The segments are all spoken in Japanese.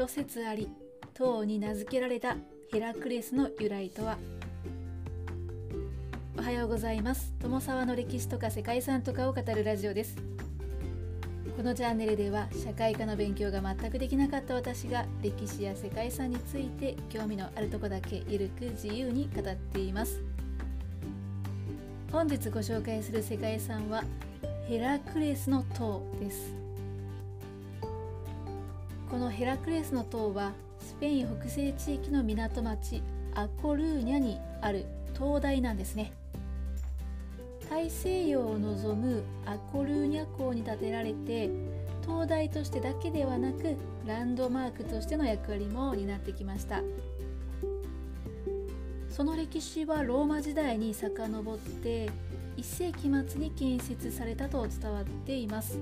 諸説あり唐に名付けられたヘラクレスの由来とは。おはようございます。友沢の歴史とか世界遺産とかを語るラジオです。このチャンネルでは社会科の勉強が全くできなかった私が歴史や世界遺産について興味のあるとこだけゆるく自由に語っています。本日ご紹介する世界遺産はヘラクレスの塔です。このヘラクレスの塔はスペイン北西地域の港町アコルーニャにある灯台なんですね。大西洋を望むアコルーニャ港に建てられて灯台としてだけではなくランドマークとしての役割も担ってきました。その歴史はローマ時代に遡って1世紀末に建設されたと伝わっています。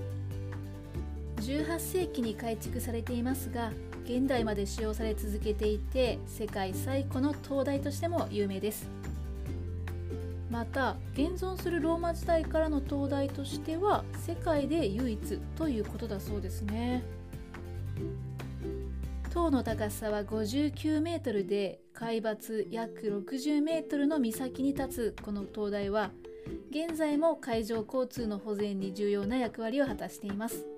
18世紀に改築されていますが現代まで使用され続けていて世界最古の灯台としても有名です。また現存するローマ時代からの灯台としては世界で唯一ということだそうですね。塔の高さは59メートルで海抜約60メートルの岬に立つこの灯台は現在も海上交通の保全に重要な役割を果たしています。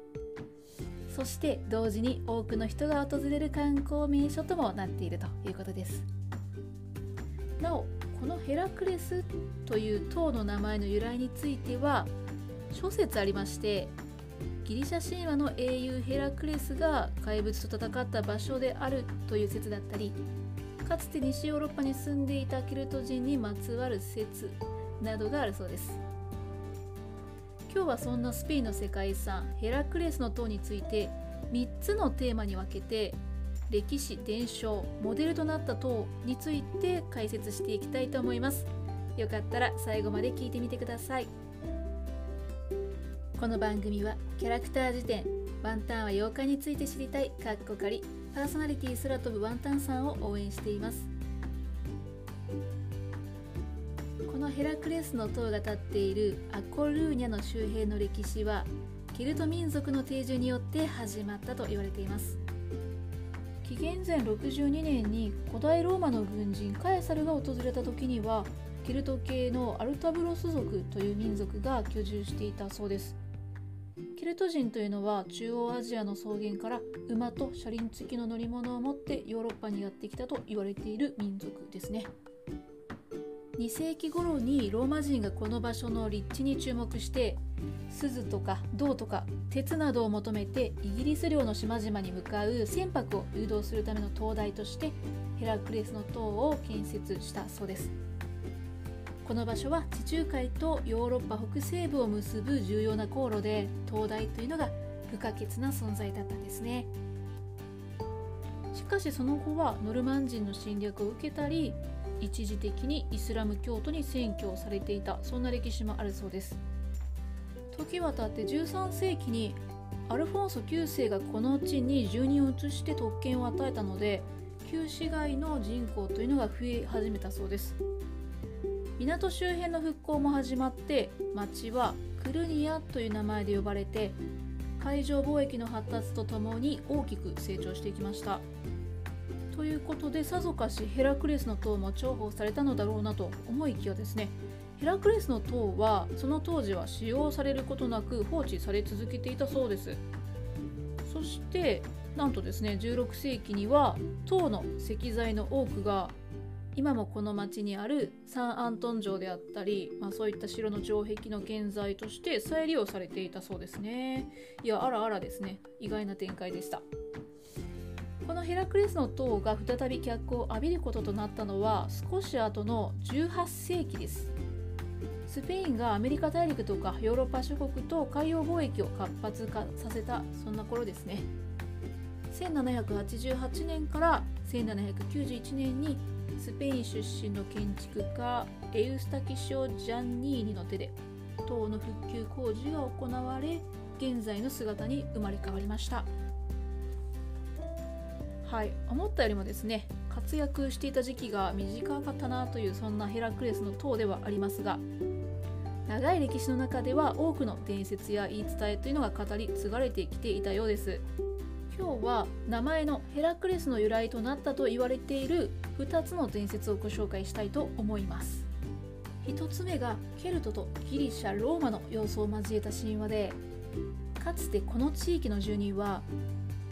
そして同時に多くの人が訪れる観光名所ともなっているということです。なおこのヘラクレスという塔の名前の由来については諸説ありましてギリシャ神話の英雄ヘラクレスが怪物と戦った場所であるという説だったりかつて西ヨーロッパに住んでいたケルト人にまつわる説などがあるそうです。今日はそんなスペインの世界遺産ヘラクレスの塔について3つのテーマに分けて歴史伝承モデルとなった塔について解説していきたいと思います。よかったら最後まで聞いてみてください。この番組はキャラクター辞典ワンタンは妖怪について知りたいかっこかりパーソナリティ空飛ぶワンタンさんを応援しています。ヘラクレスの塔が立っているアコルーニャの周辺の歴史はケルト民族の定住によって始まったと言われています。紀元前62年に古代ローマの軍人カエサルが訪れた時にはケルト系のアルタブロス族という民族が居住していたそうです。ケルト人というのは中央アジアの草原から馬と車輪付きの乗り物を持ってヨーロッパにやってきたと言われている民族ですね2世紀頃にローマ人がこの場所の立地に注目して鈴とか銅とか鉄などを求めてイギリス領の島々に向かう船舶を誘導するための灯台としてヘラクレスの塔を建設したそうです。この場所は地中海とヨーロッパ北西部を結ぶ重要な航路で灯台というのが不可欠な存在だったんですね。しかしその後はノルマン人の侵略を受けたり一時的にイスラム教徒に占拠されていたそんな歴史もあるそうです。時はたって13世紀にアルフォンソ9世がこの地に住人を移して特権を与えたので旧市街の人口というのが増え始めたそうです。港周辺の復興も始まって町はクルニアという名前で呼ばれて海上貿易の発達とともに大きく成長していきました。ということでさぞかしヘラクレスの塔も重宝されたのだろうなと思いきやですね。ヘラクレスの塔はその当時は使用されることなく放置され続けていたそうです。そしてなんとですね16世紀には塔の石材の多くが今もこの町にあるサンアントン城であったり、まあ、そういった城の城壁の建材として再利用されていたそうですね。いやあらあらですね。意外な展開でした。のヘラクレスの塔が再び脚光を浴びることとなったのは少し後の18世紀です。スペインがアメリカ大陸とかヨーロッパ諸国と海洋貿易を活発化させたそんな頃ですね。1788年から1791年にスペイン出身の建築家エウスタキシオ・ジャンニーニの手で塔の復旧工事が行われ現在の姿に生まれ変わりました。はい。思ったよりもですね活躍していた時期が短かったなというそんなヘラクレスの塔ではありますが長い歴史の中では多くの伝説や言い伝えというのが語り継がれてきていたようです。今日は名前のヘラクレスの由来となったと言われている2つの伝説をご紹介したいと思います。1つ目がケルトとギリシャローマの要素を交えた神話でかつてこの地域の住人は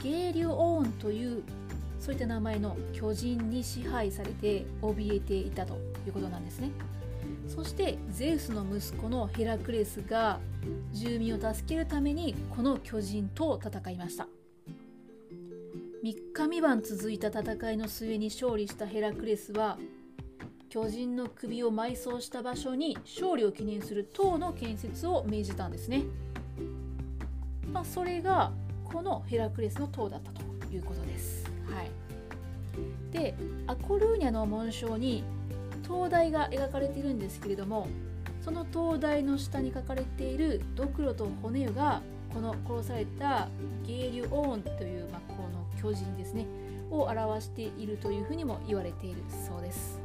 ゲーリュオーンというそういった名前の巨人に支配されて怯えていたということなんですね。そしてゼウスの息子のヘラクレスが住民を助けるためにこの巨人と戦いました。3日3晩続いた戦いの末に勝利したヘラクレスは巨人の首を埋葬した場所に勝利を記念する塔の建設を命じたんですね、まあ、それがこのヘラクレスの塔だったということです、はい、でアコルーニャの紋章に灯台が描かれているんですけれどもその灯台の下に書かれているドクロと骨がこの殺されたゲーリュオーンという、まあ、この巨人ですねを表しているというふうにも言われているそうです。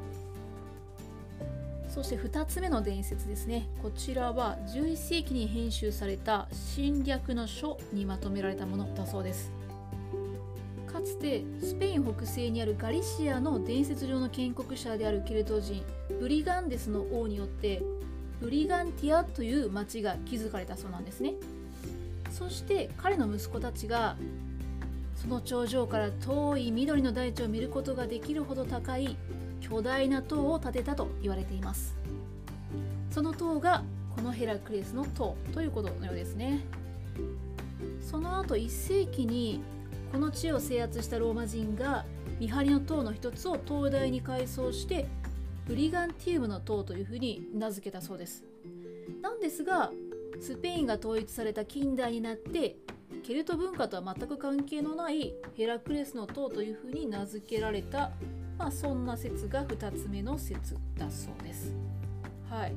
そして2つ目の伝説ですね。こちらは11世紀に編集された侵略の書にまとめられたものだそうです。つてスペイン北西にあるガリシアの伝説上の建国者であるケルト人ブリガンデスの王によってブリガンティアという町が築かれたそうなんですね。そして彼の息子たちがその頂上から遠い緑の大地を見ることができるほど高い巨大な塔を建てたと言われています。その塔がこのヘラクレスの塔ということのようですね。その後1世紀にこの地を制圧したローマ人が見張りの塔の一つを灯台に改装してブリガンティウムの塔というふうに名付けたそうですなんですがスペインが統一された近代になってケルト文化とは全く関係のないヘラクレスの塔というふうに名付けられた、まあ、そんな説が2つ目の説だそうです。はい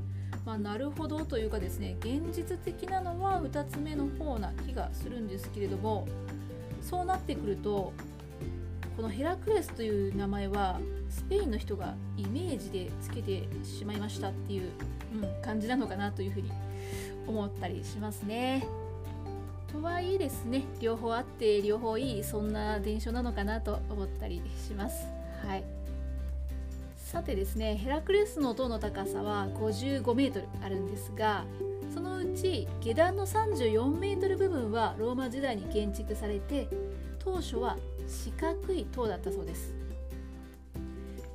まあ、なるほどというかですね現実的なのは2つ目の方な気がするんですけれどもそうなってくるとこのヘラクレスという名前はスペインの人がイメージでつけてしまいましたっていう、うん、感じなのかなというふうに思ったりしますね。とはいえですね両方あって両方いいそんな伝承なのかなと思ったりします。はいさてですねヘラクレスの塔の高さは55メートルあるんですがそのうち下段の34メートル部分はローマ時代に建築されて当初は四角い塔だったそうです。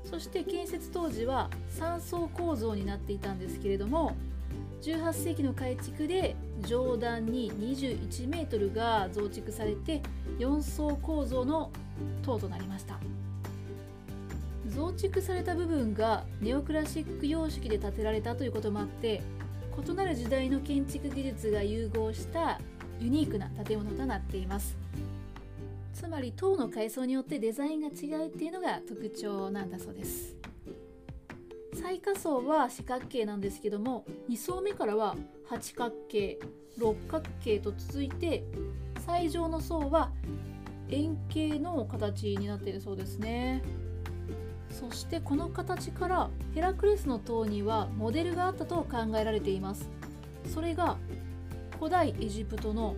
そして建設当時は3層構造になっていたんですけれども18世紀の改築で上段に21メートルが増築されて4層構造の塔となりました。増築された部分がネオクラシック様式で建てられたということもあって異なる時代の建築技術が融合したユニークな建物となっています。つまり塔の階層によってデザインが違うっていうのが特徴なんだそうです。最下層は四角形なんですけども2層目からは八角形六角形と続いて最上の層は円形の形になっているそうですね。そしてこの形からヘラクレスの塔にはモデルがあったと考えられています。それが古代エジプトの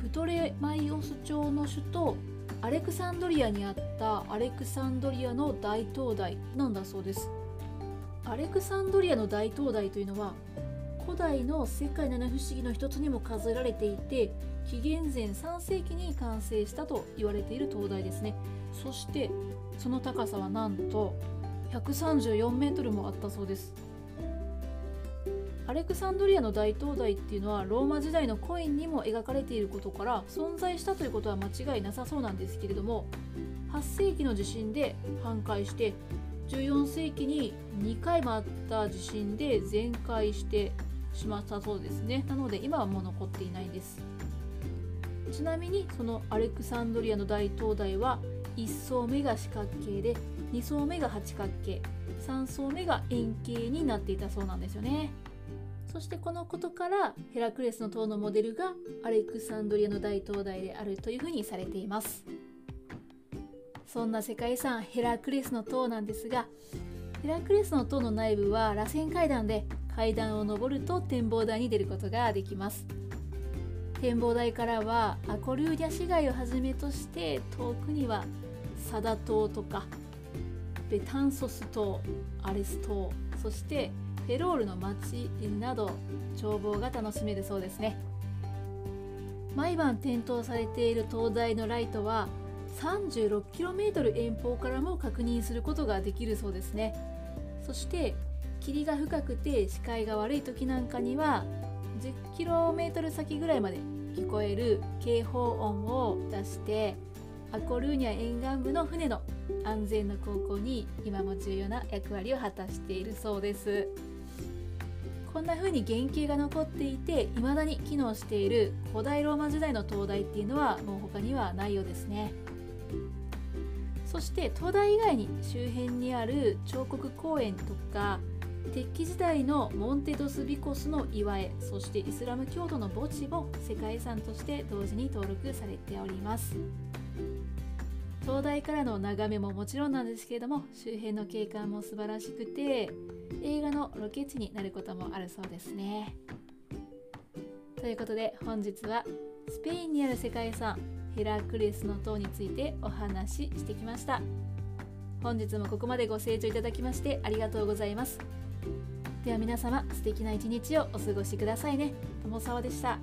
プトレマイオス朝の首都アレクサンドリアにあったアレクサンドリアの大灯台なんだそうです。アレクサンドリアの大灯台というのは古代の世界七不思議の一つにも数えられていて紀元前3世紀に完成したと言われている灯台ですね。そしてその高さはなんと134メートルもあったそうです。アレクサンドリアの大灯台っていうのはローマ時代のコインにも描かれていることから存在したということは間違いなさそうなんですけれども8世紀の地震で半壊して14世紀に2回もあった地震で全壊してしまったそうですね。なので今はもう残っていないんです。ちなみにそのアレクサンドリアの大灯台は1層目が四角形で2層目が八角形3層目が円形になっていたそうなんですよね。そしてこのことからヘラクレスの塔のモデルがアレクサンドリアの大灯台であるというふうにされています。そんな世界遺産ヘラクレスの塔なんですがヘラクレスの塔の内部は螺旋階段で階段を上ると展望台に出ることができます。展望台からはアコルーニャ市街をはじめとして遠くにはサダ島とかベタンソス島アレス島そしてフェロールの町など眺望が楽しめるそうですね。毎晩点灯されている灯台のライトは 36km 遠方からも確認することができるそうですね。そして霧が深くて視界が悪い時なんかには 10km 先ぐらいまで聞こえる警報音を出してアコルーニャ沿岸部の船の安全の航行に今も重要な役割を果たしているそうです。こんな風に原型が残っていて未だに機能している古代ローマ時代の灯台っていうのはもう他にはないようですね。そして灯台以外に周辺にある彫刻公園とか鉄器時代のモンテドス・ビコスの岩絵そしてイスラム教徒の墓地も世界遺産として同時に登録されております。灯台からの眺めももちろんなんですけれども周辺の景観も素晴らしくて映画のロケ地になることもあるそうですね。ということで本日はスペインにある世界遺産ヘラクレスの塔についてお話ししてきました。本日もここまでご清聴いただきましてありがとうございます。では皆様素敵な一日をお過ごしくださいね。友沢でした。